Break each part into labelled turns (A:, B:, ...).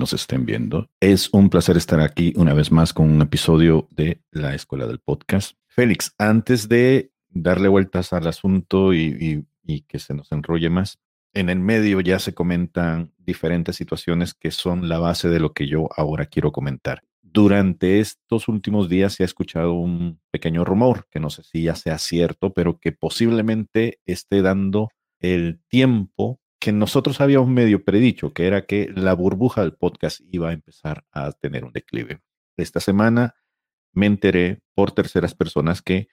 A: nos estén viendo. Es un placer estar aquí una vez más con un episodio de la Escuela del Podcast. Félix, antes de darle vueltas al asunto y, y que se nos enrolle más, en el medio ya se comentan diferentes situaciones que son la base de lo que yo ahora quiero comentar. Durante estos últimos días se ha escuchado un pequeño rumor, que no sé si ya sea cierto, pero que posiblemente esté dando el tiempo que nosotros habíamos medio predicho, que era que la burbuja del podcast iba a empezar a tener un declive. Esta semana me enteré por terceras personas que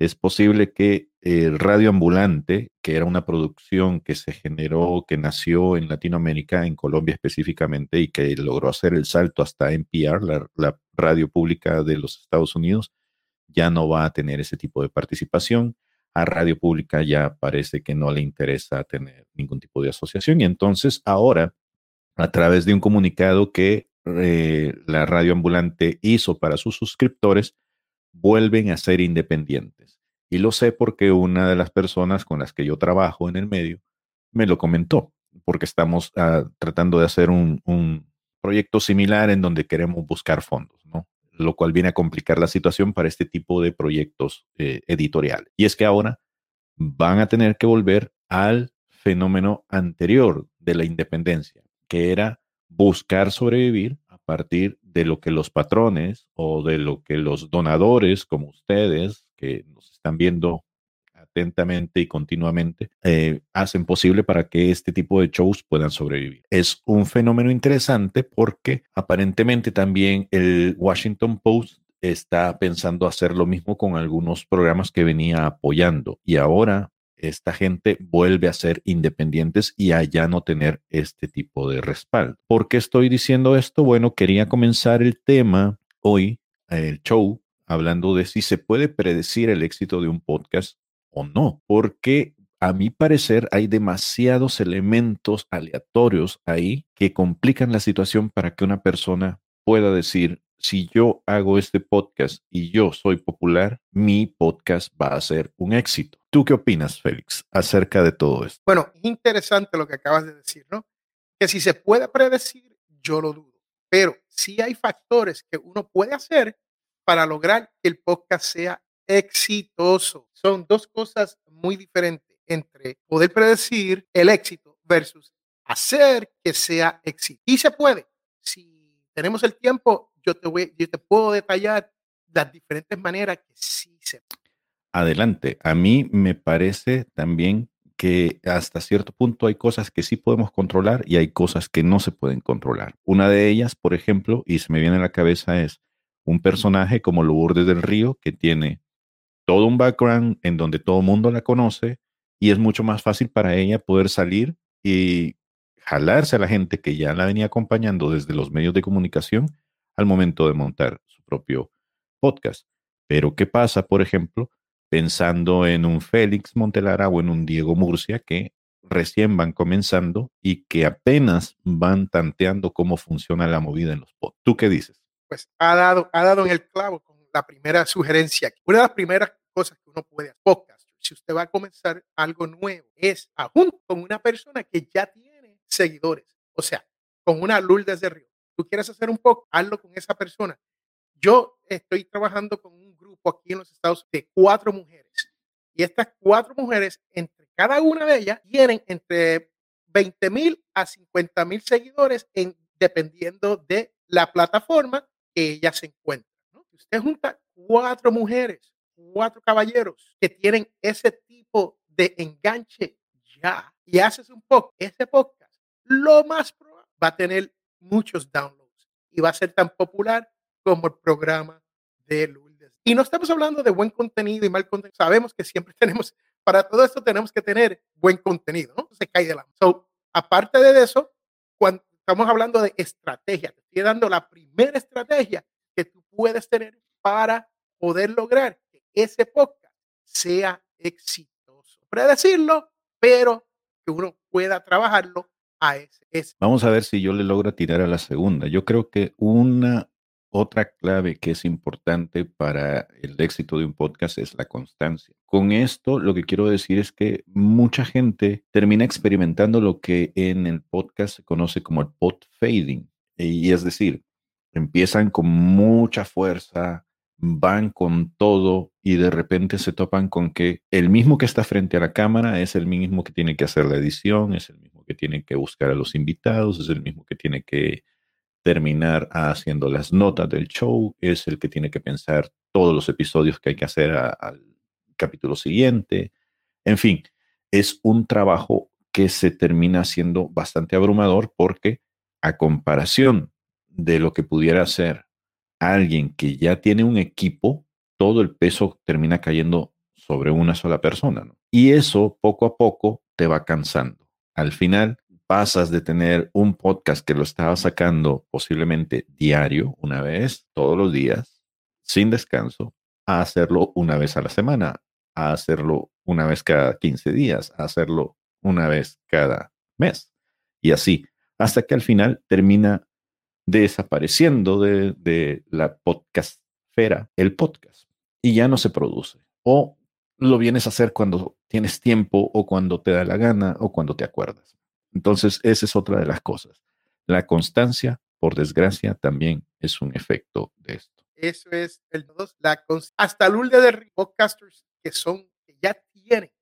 A: es posible que el Radio Ambulante, que era una producción que se generó, que nació en Latinoamérica, en Colombia específicamente, y que logró hacer el salto hasta NPR, la, la radio pública de los Estados Unidos, ya no va a tener ese tipo de participación. A Radio Pública ya parece que no le interesa tener ningún tipo de asociación y entonces ahora, a través de un comunicado que eh, la radio ambulante hizo para sus suscriptores, vuelven a ser independientes. Y lo sé porque una de las personas con las que yo trabajo en el medio me lo comentó, porque estamos ah, tratando de hacer un, proyecto similar en donde queremos buscar fondos, ¿no? Lo cual viene a complicar la situación para este tipo de proyectos eh, editoriales. Y es que ahora van a tener que volver al fenómeno anterior de la independencia, que era buscar sobrevivir partir de lo que los patrones o de lo que los donadores como ustedes, que nos están viendo atentamente y continuamente, eh, hacen posible para que este tipo de shows puedan sobrevivir. Es un fenómeno interesante porque aparentemente también el Washington Post está pensando hacer lo mismo con algunos programas que venía apoyando y ahora esta gente vuelve a ser independientes y a ya no tener este tipo de respaldo. ¿Por qué estoy diciendo esto? Bueno, quería comenzar el tema hoy, el show, hablando de si se puede predecir el éxito de un podcast o no, porque a mi parecer hay demasiados elementos aleatorios ahí que complican la situación para que una persona pueda decir, si yo hago este podcast y yo soy popular, mi podcast va a ser un éxito. ¿Tú qué opinas, Félix, acerca de todo esto?
B: Bueno, es interesante lo que acabas de decir, ¿no? Que si se puede predecir, yo lo dudo, pero sí hay factores que uno puede hacer para lograr que el podcast sea exitoso. Son dos cosas muy diferentes entre poder predecir el éxito versus hacer que sea éxito. Y se puede. Si tenemos el tiempo, yo te, voy, yo te puedo detallar las diferentes maneras que sí se
A: Adelante. A mí me parece también que hasta cierto punto hay cosas que sí podemos controlar y hay cosas que no se pueden controlar. Una de ellas, por ejemplo, y se me viene a la cabeza es un personaje como Lourdes del Río que tiene todo un background en donde todo el mundo la conoce y es mucho más fácil para ella poder salir y jalarse a la gente que ya la venía acompañando desde los medios de comunicación al momento de montar su propio podcast. Pero ¿qué pasa, por ejemplo, pensando en un Félix Montelara o en un Diego Murcia que recién van comenzando y que apenas van tanteando cómo funciona la movida en los podcasts? ¿Tú qué dices?
B: Pues ha dado, ha dado en el clavo la primera sugerencia. Una de las primeras cosas que uno puede hacer, podcast, si usted va a comenzar algo nuevo, es junto con una persona que ya tiene seguidores, o sea, con una Lourdes de Río tú quieres hacer un poco, hazlo con esa persona. Yo estoy trabajando con un grupo aquí en los Estados Unidos de cuatro mujeres. Y estas cuatro mujeres, entre cada una de ellas, tienen entre 20 mil a 50 mil seguidores en, dependiendo de la plataforma que ellas se encuentran. Usted junta cuatro mujeres, cuatro caballeros que tienen ese tipo de enganche ya y haces un poco, ese podcast, lo más probable va a tener muchos downloads y va a ser tan popular como el programa de Lourdes. Y no estamos hablando de buen contenido y mal contenido. Sabemos que siempre tenemos, para todo esto tenemos que tener buen contenido, ¿no? Se cae de la so, Aparte de eso, cuando estamos hablando de estrategia, te estoy dando la primera estrategia que tú puedes tener para poder lograr que ese podcast sea exitoso. Predecirlo, pero que uno pueda trabajarlo
A: Vamos a ver si yo le logro tirar a la segunda. Yo creo que una otra clave que es importante para el éxito de un podcast es la constancia. Con esto lo que quiero decir es que mucha gente termina experimentando lo que en el podcast se conoce como el pod fading. Y es decir, empiezan con mucha fuerza, van con todo y de repente se topan con que el mismo que está frente a la cámara es el mismo que tiene que hacer la edición, es el mismo que tiene que buscar a los invitados, es el mismo que tiene que terminar haciendo las notas del show, es el que tiene que pensar todos los episodios que hay que hacer al capítulo siguiente. En fin, es un trabajo que se termina siendo bastante abrumador porque a comparación de lo que pudiera hacer alguien que ya tiene un equipo, todo el peso termina cayendo sobre una sola persona. Y eso poco a poco te va cansando. Al final pasas de tener un podcast que lo estaba sacando posiblemente diario, una vez, todos los días, sin descanso, a hacerlo una vez a la semana, a hacerlo una vez cada 15 días, a hacerlo una vez cada mes. Y así, hasta que al final termina desapareciendo de, la podcastfera el podcast y ya no se produce. O lo vienes a hacer cuando tienes tiempo o cuando te da la gana o cuando te acuerdas. Entonces, esa es otra de las cosas. La constancia, por desgracia, también es un efecto de esto.
B: Eso es el dos, la hasta el de podcasters que son, que ya tienen,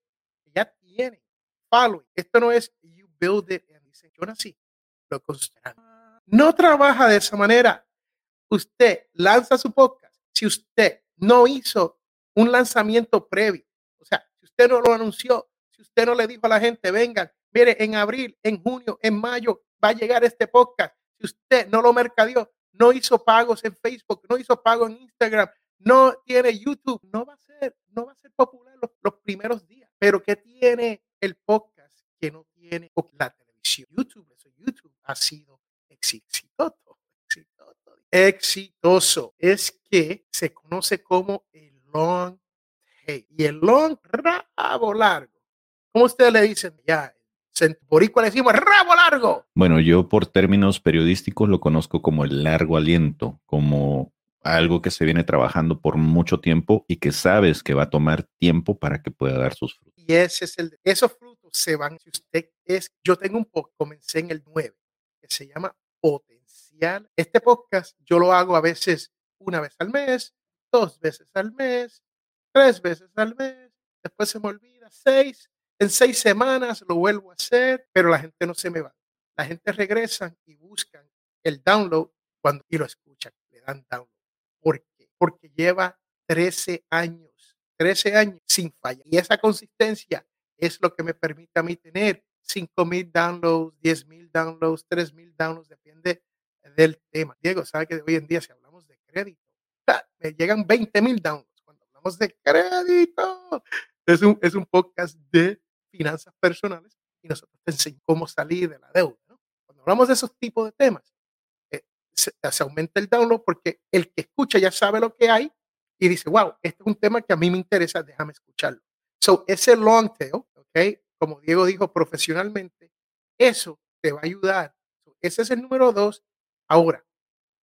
B: ya tienen following. Esto no es you build it and dicen, yo nací, lo construyan. No trabaja de esa manera. Usted lanza su podcast. Si usted no hizo un lanzamiento previo, o sea, si usted no lo anunció, si usted no le dijo a la gente, vengan, Mire, en abril, en junio, en mayo va a llegar este podcast. Si usted no lo mercadeó, no hizo pagos en Facebook, no hizo pagos en Instagram, no tiene YouTube, no va a ser, no va a ser popular los, primeros días. Pero ¿qué tiene el podcast que no tiene la televisión? YouTube, eso YouTube ha sido exitoso, exitoso, exitoso. Es que se conoce como el long tail y el long rabo largo. ¿Cómo ustedes le dicen? Ya, por le decimos rabo largo.
A: Bueno, yo por términos periodísticos lo conozco como el largo aliento, como algo que se viene trabajando por mucho tiempo y que sabes que va a tomar tiempo para que pueda dar sus frutos.
B: Y ese es el, esos frutos se van, si usted es, yo tengo un podcast, comencé en el 9, que se llama Potencial. Este podcast yo lo hago a veces una vez al mes, dos veces al mes, tres veces al mes, después se me olvida, seis, en seis semanas lo vuelvo a hacer, pero la gente no se me va. La gente regresa y buscan el download cuando y lo escuchan, le dan download. ¿Por qué? Porque lleva 13 años, 13 años sin fallar. Y esa consistencia es lo que me permite a mí tener 5 mil downloads, 10 mil downloads, 3 mil downloads, depende del tema. Diego, ¿sabe que hoy en día si hablamos de crédito, me llegan 20 mil downloads cuando hablamos de crédito? Es un, podcast de finanzas personales y nosotros enseñamos cómo salir de la deuda. Cuando hablamos de esos tipos de temas, eh, se, aumenta el download porque el que escucha ya sabe lo que hay y dice, wow, este es un tema que a mí me interesa, déjame escucharlo. So, ese long tail, ¿ok? Como Diego dijo profesionalmente, eso te va a ayudar. ese es el número dos. Ahora,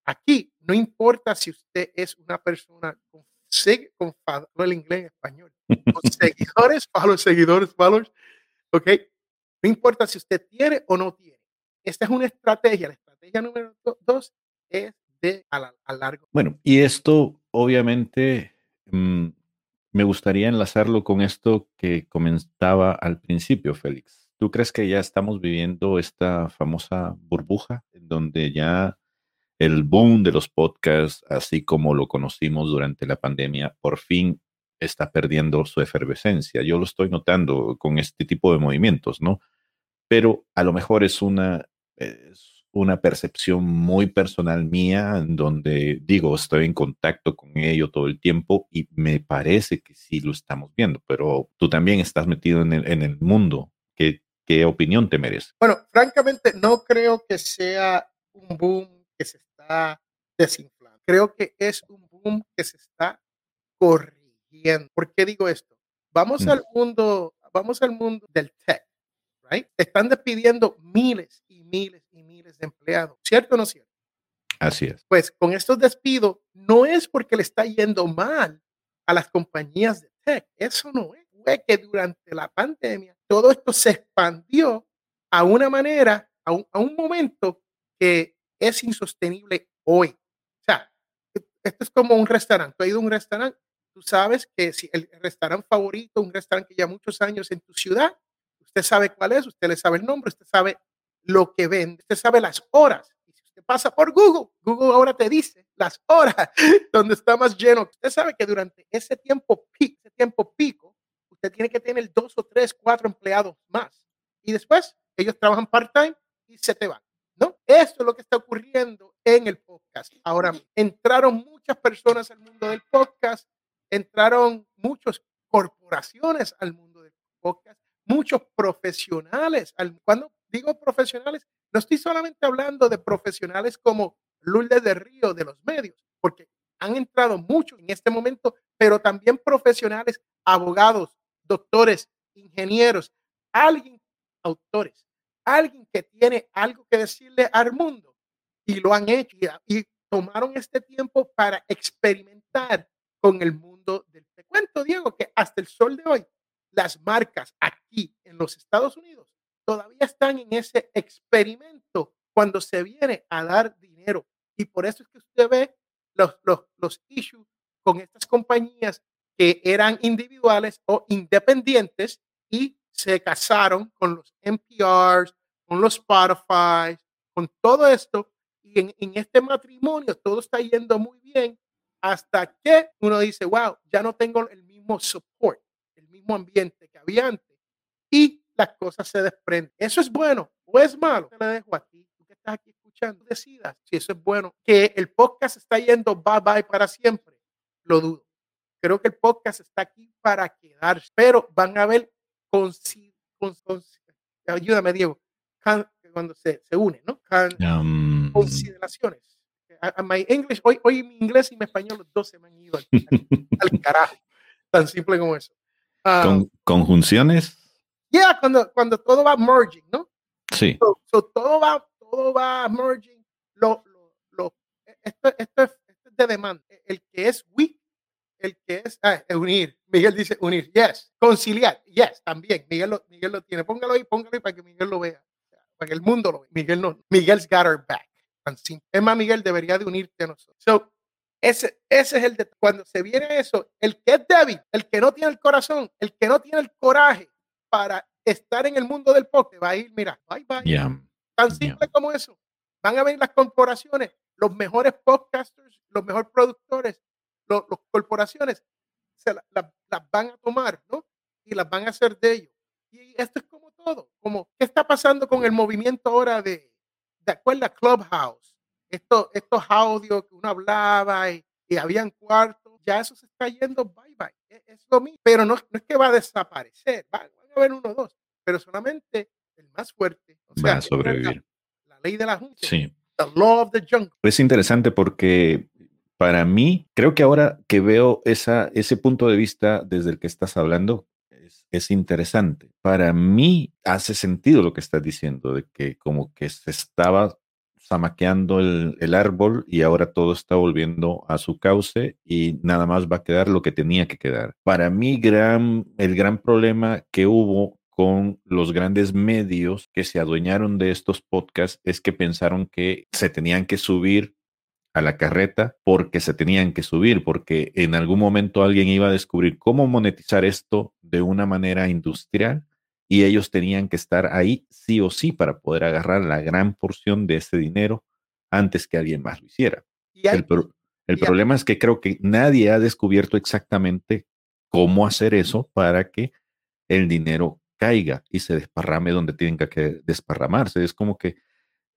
B: aquí no importa si usted es una persona con, con el inglés en español, con seguidores, followers, seguidores, followers, ¿ok? No importa si usted tiene o no tiene. Esta es una estrategia. La estrategia número dos es de a, largo.
A: Bueno, y esto obviamente mm, me gustaría enlazarlo con esto que comentaba al principio, Félix. ¿Tú crees que ya estamos viviendo esta famosa burbuja en donde ya el boom de los podcasts, así como lo conocimos durante la pandemia, por fin está perdiendo su efervescencia. Yo lo estoy notando con este tipo de movimientos, ¿no? Pero a lo mejor es una, es una percepción muy personal mía, en donde digo, estoy en contacto con ello todo el tiempo y me parece que sí lo estamos viendo, pero tú también estás metido en el, en el mundo. ¿Qué, ¿Qué opinión te merece?
B: Bueno, francamente, no creo que sea un boom que se está desinflando. Creo que es un boom que se está corriendo ¿Por qué digo esto? Vamos mm. al mundo, vamos al mundo del tech, right? Están despidiendo miles y miles y miles de empleados, ¿cierto o no cierto?
A: Así es.
B: Pues con estos despidos no es porque le está yendo mal a las compañías de tech, eso no es. Fue que durante la pandemia todo esto se expandió a una manera, a un, a un momento que es insostenible hoy. O sea, e, esto es como un restaurante. Tú has ido a un restaurante, tú sabes que si el restaurante favorito, un restaurante que ya muchos años en tu ciudad, usted sabe cuál es, usted le sabe el nombre, usted sabe lo que vende, usted sabe las horas. Y si usted pasa por Google, Google ahora te dice las horas donde está más lleno. Usted sabe que durante ese tiempo pico, ese tiempo pico, usted tiene que tener dos o tres, cuatro empleados más. Y después ellos trabajan part-time y se te van. ¿no? Esto es lo que está ocurriendo en el podcast. Ahora entraron muchas personas al mundo del podcast, entraron muchas corporaciones al mundo del podcast, muchos profesionales. Cuando digo profesionales, no estoy solamente hablando de profesionales como Lourdes de Río de los medios, porque han entrado muchos en este momento, pero también profesionales, abogados, doctores, ingenieros, alguien, autores, alguien que tiene algo que decirle al mundo y lo han hecho y, tomaron este tiempo para experimentar con el mundo del te cuento, Diego, que hasta el sol de hoy las marcas aquí en los Estados Unidos todavía están en ese experimento cuando se viene a dar dinero. Y por eso es que usted ve los, los, los issues con estas compañías que eran individuales o independientes y se casaron con los NPRs, con los Spotify, con todo esto. Y en, en este matrimonio todo está yendo muy bien hasta que uno dice, wow, ya no tengo el mismo support, el mismo ambiente que había antes. Y las cosas se desprenden. ¿Eso es bueno o es malo? Te lo dejo a ti, tú que estás aquí escuchando, decidas si eso es bueno. Que el podcast está yendo bye bye para siempre, lo dudo. Creo que el podcast está aquí para quedarse, pero van a haber, con, ayúdame Diego, cuando se, se une, ¿no? Um, consideraciones. my English, hoy, hoy mi inglés y mi español, los dos se me han ido al, carajo. Tan simple como eso.
A: Um, ¿Conjunciones?
B: Yeah, cuando, cuando todo va merging, ¿no?
A: Sí.
B: So, todo va, todo va merging. Lo, lo, lo, esto, esto, es, esto, es, de demanda. El que es weak, el que es ah, unir. Miguel dice unir. Yes. Conciliar. Yes, también. Miguel lo, Miguel lo tiene. Póngalo ahí, póngalo ahí para que Miguel lo vea. Para que el mundo lo vea. Miguel no. Miguel's got our back. Es más, Miguel debería de unirte a nosotros. So, ese, ese es el de cuando se viene eso, el que es débil, el que no tiene el corazón, el que no tiene el coraje, para estar en el mundo del podcast, va a ir, mira, bye bye. Tan simple como eso. Van a venir las corporaciones, los mejores podcasters, los mejores productores, las corporaciones se las van a tomar, ¿no? Y las van a hacer de ellos. Y esto es como todo, como, ¿qué está pasando con el movimiento ahora de, de acuerdo a Clubhouse? Esto, estos audios que uno hablaba y, y habían cuartos, ya eso se está yendo, bye bye. E, es, lo mismo, pero no, no, es que va a desaparecer, va, haber uno o dos, pero solamente el más fuerte
A: va a sobrevivir.
B: La, ley de la junta.
A: Sí.
B: The law of the jungle.
A: Es interesante porque para mí, creo que ahora que veo esa, ese punto de vista desde el que estás hablando, es, es, interesante. Para mí hace sentido lo que estás diciendo, de que como que se estaba zamaqueando el, el, árbol y ahora todo está volviendo a su cauce y nada más va a quedar lo que tenía que quedar. Para mí, gran, el gran problema que hubo con los grandes medios que se adueñaron de estos podcasts es que pensaron que se tenían que subir a la carreta porque se tenían que subir, porque en algún momento alguien iba a descubrir cómo monetizar esto de una manera industrial y ellos tenían que estar ahí sí o sí para poder agarrar la gran porción de ese dinero antes que alguien más lo hiciera. el, el problema es que creo que nadie ha descubierto exactamente cómo hacer eso para que el dinero caiga y se desparrame donde tienen que desparramarse. Es como que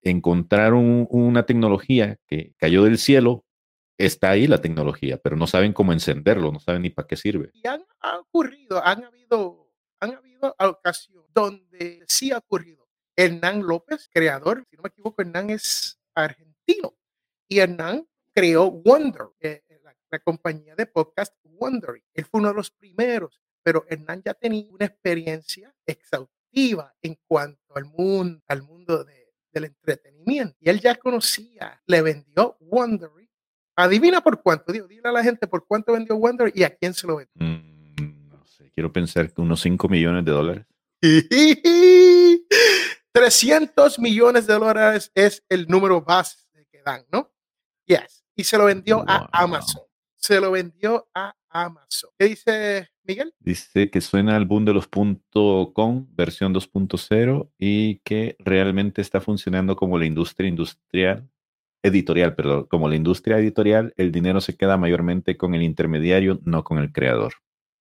A: encontraron una tecnología que cayó del cielo, está ahí la tecnología, pero no saben cómo encenderlo, no saben ni para qué sirve.
B: Y han ha ocurrido, han habido habido ocasiones donde sí ha ocurrido. Hernán López, creador, si no me equivoco, Hernán es argentino y Hernán creó Wonder, eh, eh, la, compañía de podcast Wonder. Él fue uno de los primeros, pero Hernán ya tenía una experiencia exhaustiva en cuanto al mundo, al mundo de, del entretenimiento. Y él ya conocía, le vendió Wondery. Adivina por cuánto, digo, dile a la gente por cuánto vendió Wondery y a quién se lo vendió.
A: Mm, quiero pensar que unos 5 millones de dólares.
B: 300 millones de dólares es el número base que dan, ¿no? Yes. Y se lo vendió a Amazon. Se lo vendió a Amazon. ¿Qué dice Miguel?
A: Dice que suena al boom de los .com versión 2.0 y que realmente está funcionando como la industria industrial, editorial, perdón, como la industria editorial, el dinero se queda mayormente con el intermediario, no con el creador.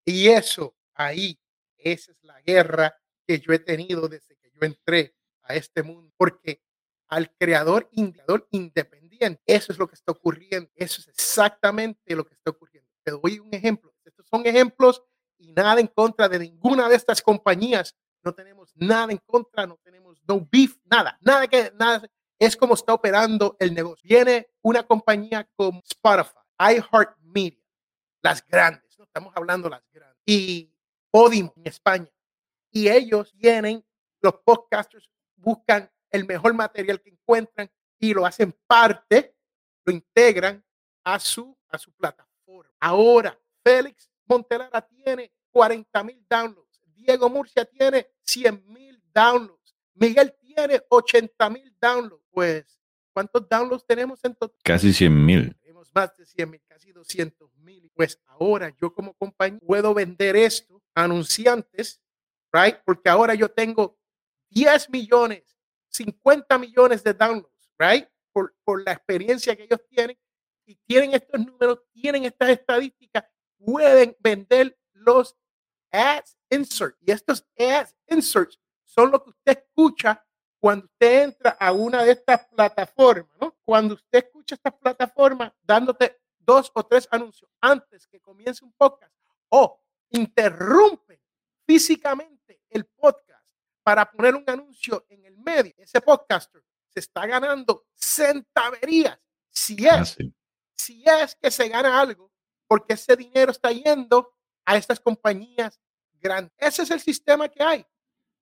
B: Y eso, ahí, esa es la guerra que yo he tenido desde que yo entré a este mundo, porque al creador, creador independiente, eso es lo que está ocurriendo, eso es exactamente lo que está ocurriendo. Te doy un ejemplo. Estos son ejemplos y nada en contra de ninguna de estas compañías. No tenemos nada en contra, no tenemos no beef, nada, nada que nada. Es como está operando el negocio. Viene una compañía como Spotify, iHeartMedia, las grandes, no estamos hablando las grandes, y Podimo en España. Y ellos vienen, los podcasters buscan el mejor material que encuentran y lo hacen parte, lo integran a su, a su plataforma. Ahora, Félix Montelara tiene 40 mil downloads. Diego Murcia tiene 100 mil downloads. Miguel tiene 80 mil downloads. Pues, ¿cuántos downloads tenemos en total?
A: Casi 100 mil.
B: Tenemos más de 100 mil, casi 200 mil. Pues ahora yo como compañía puedo vender esto a anunciantes, right? Porque ahora yo tengo 10 millones, 50 millones de downloads, right? Por, por la experiencia que ellos tienen y tienen estos números, tienen estas estadísticas pueden vender los ads insert. Y estos ads inserts son lo que usted escucha cuando usted entra a una de estas plataformas, ¿no? Cuando usted escucha estas plataformas dándote dos o tres anuncios antes que comience un podcast o interrumpe físicamente el podcast para poner un anuncio en el medio, ese podcaster se está ganando centaverías si es, ah, si es que se gana algo porque ese dinero está yendo a estas compañías grandes. Ese es el sistema que hay.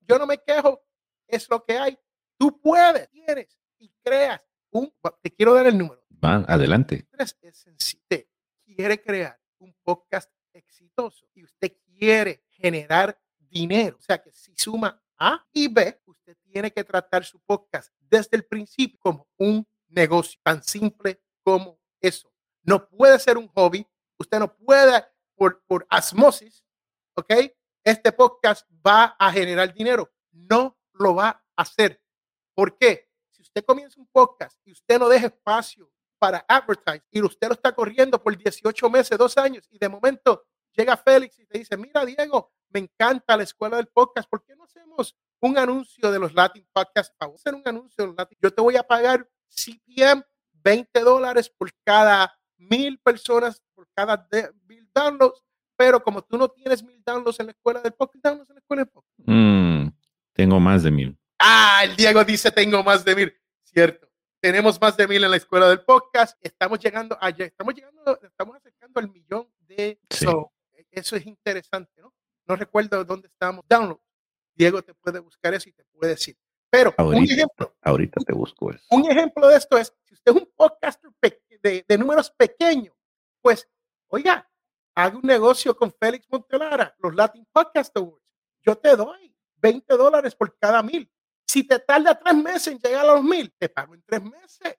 B: Yo no me quejo, es lo que hay. Tú puedes, tienes y creas un, te quiero dar el número.
A: Adelante.
B: Es sencillo. Usted quiere crear un podcast exitoso y usted quiere generar dinero. O sea que si suma A y B, usted tiene que tratar su podcast desde el principio como un negocio tan simple como eso. No puede ser un hobby, Usted no puede, por, por asmosis, ¿ok? Este podcast va a generar dinero. No lo va a hacer. ¿Por qué? Si usted comienza un podcast y usted no deja espacio para advertise y usted lo está corriendo por 18 meses, dos años, y de momento llega Félix y te dice, mira Diego, me encanta la escuela del podcast, ¿por qué no hacemos un anuncio de los Latin Podcasts? Vamos a hacer un anuncio de los Latin. Yo te voy a pagar CPM 20 dólares por cada mil personas por cada mil downloads, pero como tú no tienes mil downloads en la escuela de podcast, downloads en la escuela de podcast.
A: Mm, tengo más de mil.
B: Ah, el Diego dice tengo más de mil. Cierto. Tenemos más de mil en la escuela del podcast. Estamos llegando allá, estamos llegando, estamos acercando al millón de eso es interesante, ¿no? No recuerdo dónde estamos. Download. Diego te puede buscar eso y te puede decir. Pero
A: ahorita,
B: un ejemplo.
A: Ahorita te busco eso.
B: Un ejemplo de esto es, si usted es un podcaster de, de números pequeños, pues, oiga, haga un negocio con Félix Montelara, los Latin Podcast Awards. Yo te doy 20 dólares por cada mil. Si te tarda tres meses en llegar a los mil, te pago en tres meses.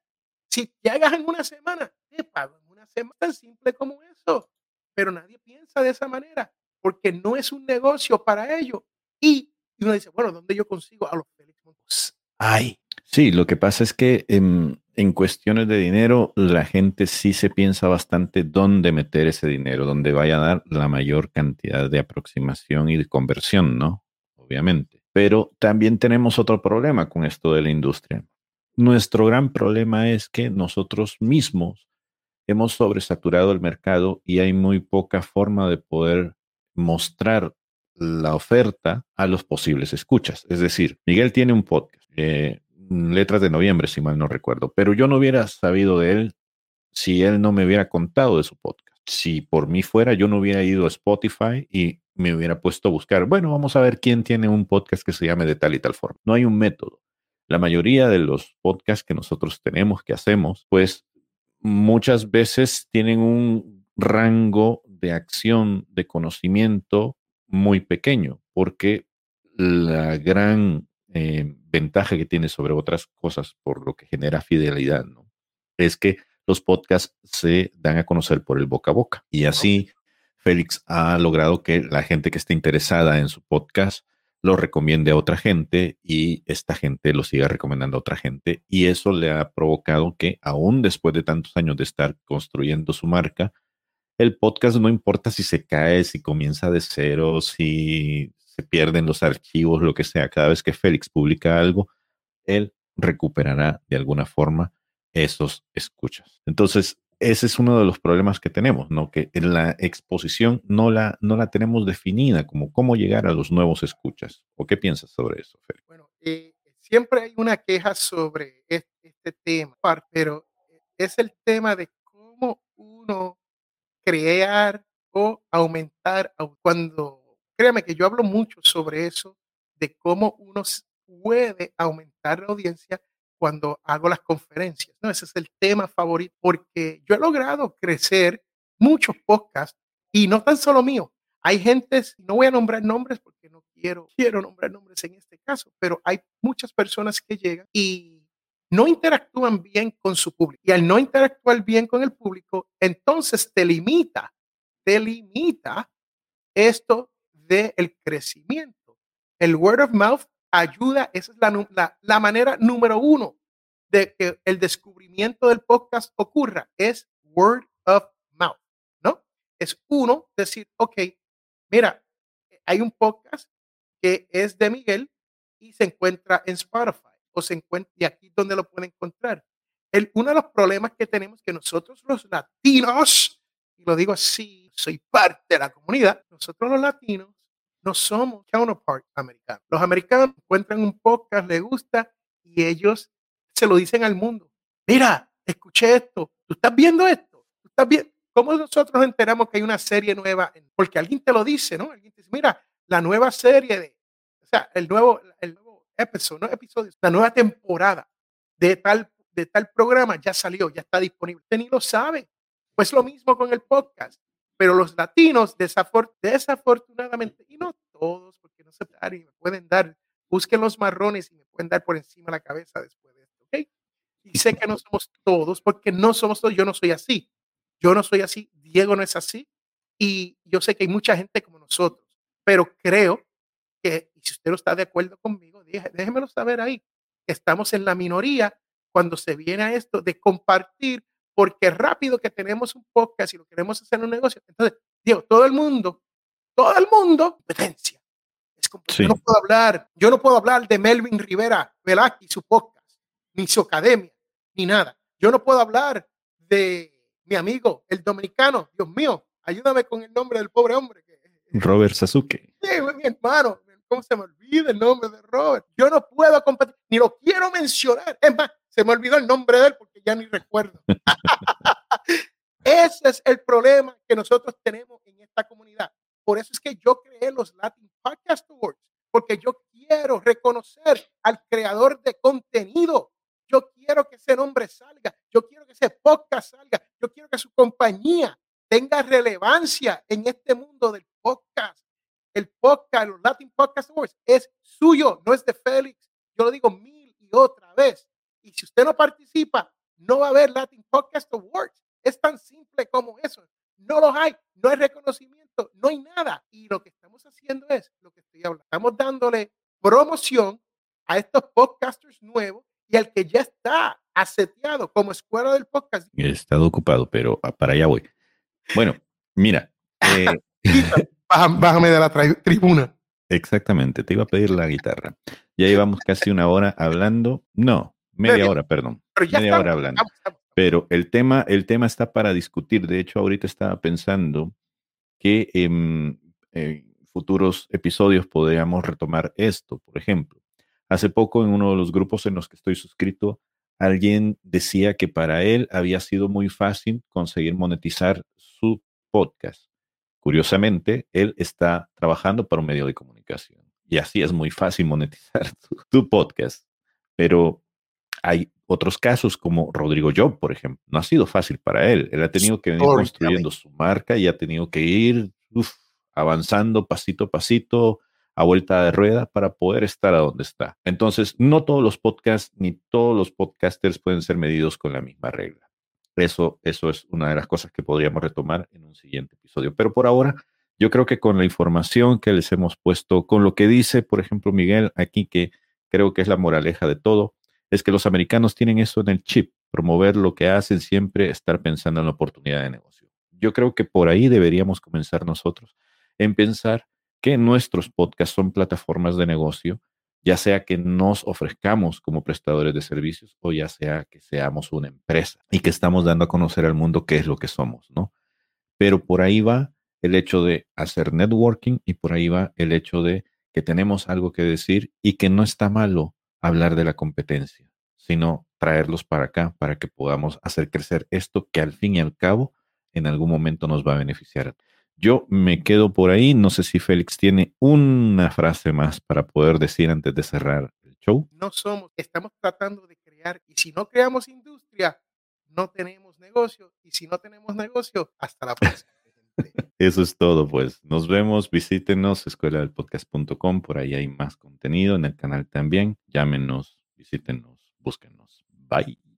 B: Si llegas en una semana, te pago en una semana. Simple como eso. Pero nadie piensa de esa manera porque no es un negocio para ellos. Y, uno dice, bueno, ¿dónde yo consigo a los Montelara?
A: Ay. Sí, lo que pasa es que em, en cuestiones de dinero, la gente sí se piensa bastante dónde meter ese dinero, dónde vaya a dar la mayor cantidad de aproximación y de conversión, ¿no? Obviamente. Pero también tenemos otro problema con esto de la industria. Nuestro gran problema es que nosotros mismos hemos sobresaturado el mercado y hay muy poca forma de poder mostrar la oferta a los posibles escuchas. Es decir, Miguel tiene un podcast. Eh, Letras de Noviembre, si mal no recuerdo, pero yo no hubiera sabido de él si él no me hubiera contado de su podcast. Si por mí fuera, yo no hubiera ido a Spotify y me hubiera puesto a buscar, bueno, vamos a ver quién tiene un podcast que se llame de tal y tal forma. No hay un método. La mayoría de los podcasts que nosotros tenemos, que hacemos, pues muchas veces tienen un rango de acción, de conocimiento muy pequeño, porque la gran eh, ventaja que tiene sobre otras cosas, por lo que genera fidelidad, ¿no? es que los podcasts se dan a conocer por el boca a boca. Y así Félix ha logrado que la gente que esté interesada en su podcast lo recomiende a otra gente y esta gente lo siga recomendando a otra gente. Y eso le ha provocado que, aún después de tantos años de estar construyendo su marca, el podcast no importa si se cae, si comienza de cero, si se pierden los archivos, lo que sea. Cada vez que Félix publica algo, él recuperará de alguna forma esos escuchas. Entonces, ese es uno de los problemas que tenemos, ¿no? Que en la exposición no la, no la tenemos definida como cómo llegar a los nuevos escuchas. ¿O qué piensas sobre eso, Félix?
B: Bueno, eh, siempre hay una queja sobre este, tema, pero es el tema de cómo uno crear o aumentar cuando, créame que yo hablo mucho sobre eso, de cómo uno puede aumentar la audiencia cuando hago las conferencias. ¿no? Ese es el tema favorito porque yo he logrado crecer muchos podcasts y no tan solo mío. Hay gente, no voy a nombrar nombres porque no quiero, quiero nombrar nombres en este caso, pero hay muchas personas que llegan y no interactúan bien con su público. Y al no interactuar bien con el público, entonces te limita, te limita esto del el crecimiento. El word of mouth ayuda, esa es la, la, manera número uno de que el descubrimiento del podcast ocurra, es word of mouth, ¿no? Es uno decir, ok, mira, hay un podcast que es de Miguel y se encuentra en Spotify o se encuentra, y aquí donde lo pueden encontrar. El, uno de los problemas que tenemos que nosotros los latinos, y lo digo así, soy parte de la comunidad, nosotros los latinos no somos counterparts americanos. Los americanos encuentran un podcast, les gusta y ellos se lo dicen al mundo. Mira, escuché esto, tú estás viendo esto, tú estás viendo. ¿Cómo nosotros enteramos que hay una serie nueva? Porque alguien te lo dice, ¿no? Alguien te dice, mira, la nueva serie de, o sea, el nuevo, el nuevo episodio, no episodio, la nueva temporada de tal, de tal programa ya salió, ya está disponible. Usted ni lo sabe. Pues lo mismo con el podcast. Pero los latinos, desafortunadamente, y no todos, porque no se y me pueden dar, busquen los marrones y me pueden dar por encima la cabeza después de esto, ¿ok? Y sé que no somos todos, porque no somos todos, yo no soy así. Yo no soy así, Diego no es así, y yo sé que hay mucha gente como nosotros, pero creo que, y si usted no está de acuerdo conmigo, déjemelo saber ahí. Estamos en la minoría cuando se viene a esto de compartir porque rápido que tenemos un podcast y lo queremos hacer un negocio. Entonces, digo, todo el mundo, todo el mundo, competencia. Es Yo no puedo hablar, yo no puedo hablar de Melvin Rivera Velázquez y su podcast, ni su academia, ni nada. Yo no puedo hablar de mi amigo, el dominicano, Dios mío, ayúdame con el nombre del pobre hombre.
A: Robert Sasuke.
B: Sí, mi hermano, ¿cómo se me olvida el nombre de Robert? Yo no puedo competir, ni lo quiero mencionar. Es más, se me olvidó el nombre de él porque ya ni recuerdo. Ese es el problema que nosotros tenemos en esta comunidad. Por eso es que yo creé los Latin Podcast Awards, porque yo quiero reconocer al creador de contenido. Yo quiero que ese nombre salga. Yo quiero que ese podcast salga. Yo quiero que su compañía tenga relevancia en este mundo del podcast. El podcast, los Latin Podcast Awards, es suyo, no es de Félix. Yo lo digo mil y otra vez. Y si usted no participa, no va a haber Latin Podcast Awards. Es tan simple como eso. No los hay, no hay reconocimiento, no hay nada. Y lo que estamos haciendo es lo que estoy hablando. Estamos dándole promoción a estos podcasters nuevos y al que ya está aseteado como escuela del podcast.
A: He estado ocupado, pero ah, para allá voy. Bueno, mira. Eh,
B: bájame de la tribuna.
A: Exactamente, te iba a pedir la guitarra. Ya llevamos casi una hora hablando. No, media hora, perdón. media hora hablando. Pero el tema, el tema está para discutir. De hecho, ahorita estaba pensando que en, futuros episodios podríamos retomar esto. Por ejemplo, hace poco en uno de los grupos en los que estoy suscrito, alguien decía que para él había sido muy fácil conseguir monetizar su podcast. Curiosamente, él está trabajando para un medio de comunicación y así es muy fácil monetizar tu podcast Pero hay otros casos como Rodrigo Job, por ejemplo. No ha sido fácil para él. Él ha tenido que ir construyendo su marca y ha tenido que ir avanzando pasito a pasito, a vuelta de rueda para poder estar a donde está. Entonces, no todos los podcasts ni todos los podcasters pueden ser medidos con la misma regla. Eso, eso es una de las cosas que podríamos retomar en un siguiente episodio. Pero por ahora, yo creo que con la información que les hemos puesto, con lo que dice, por ejemplo, Miguel aquí, que creo que es la moraleja de todo, es que los americanos tienen eso en el chip, promover lo que hacen siempre, estar pensando en la oportunidad de negocio. Yo creo que por ahí deberíamos comenzar nosotros en pensar que nuestros podcasts son plataformas de negocio, ya sea que nos ofrezcamos como prestadores de servicios o ya sea que seamos una empresa y que estamos dando a conocer al mundo qué es lo que somos, ¿no? Pero por ahí va el hecho de hacer networking y por ahí va el hecho de que tenemos algo que decir y que no está malo hablar de la competencia, sino traerlos para acá para que podamos hacer crecer esto que al fin y al cabo en algún momento nos va a beneficiar. Yo me quedo por ahí. No sé si Félix tiene una frase más para poder decir antes de cerrar el show.
B: No somos, estamos tratando de crear y si no creamos industria, no tenemos negocio y si no tenemos negocio, hasta la próxima.
A: Eso es todo, pues. Nos vemos, visítenos, escuela del podcast.com, por ahí hay más contenido en el canal también. Llámenos, visítenos, búsquenos. Bye.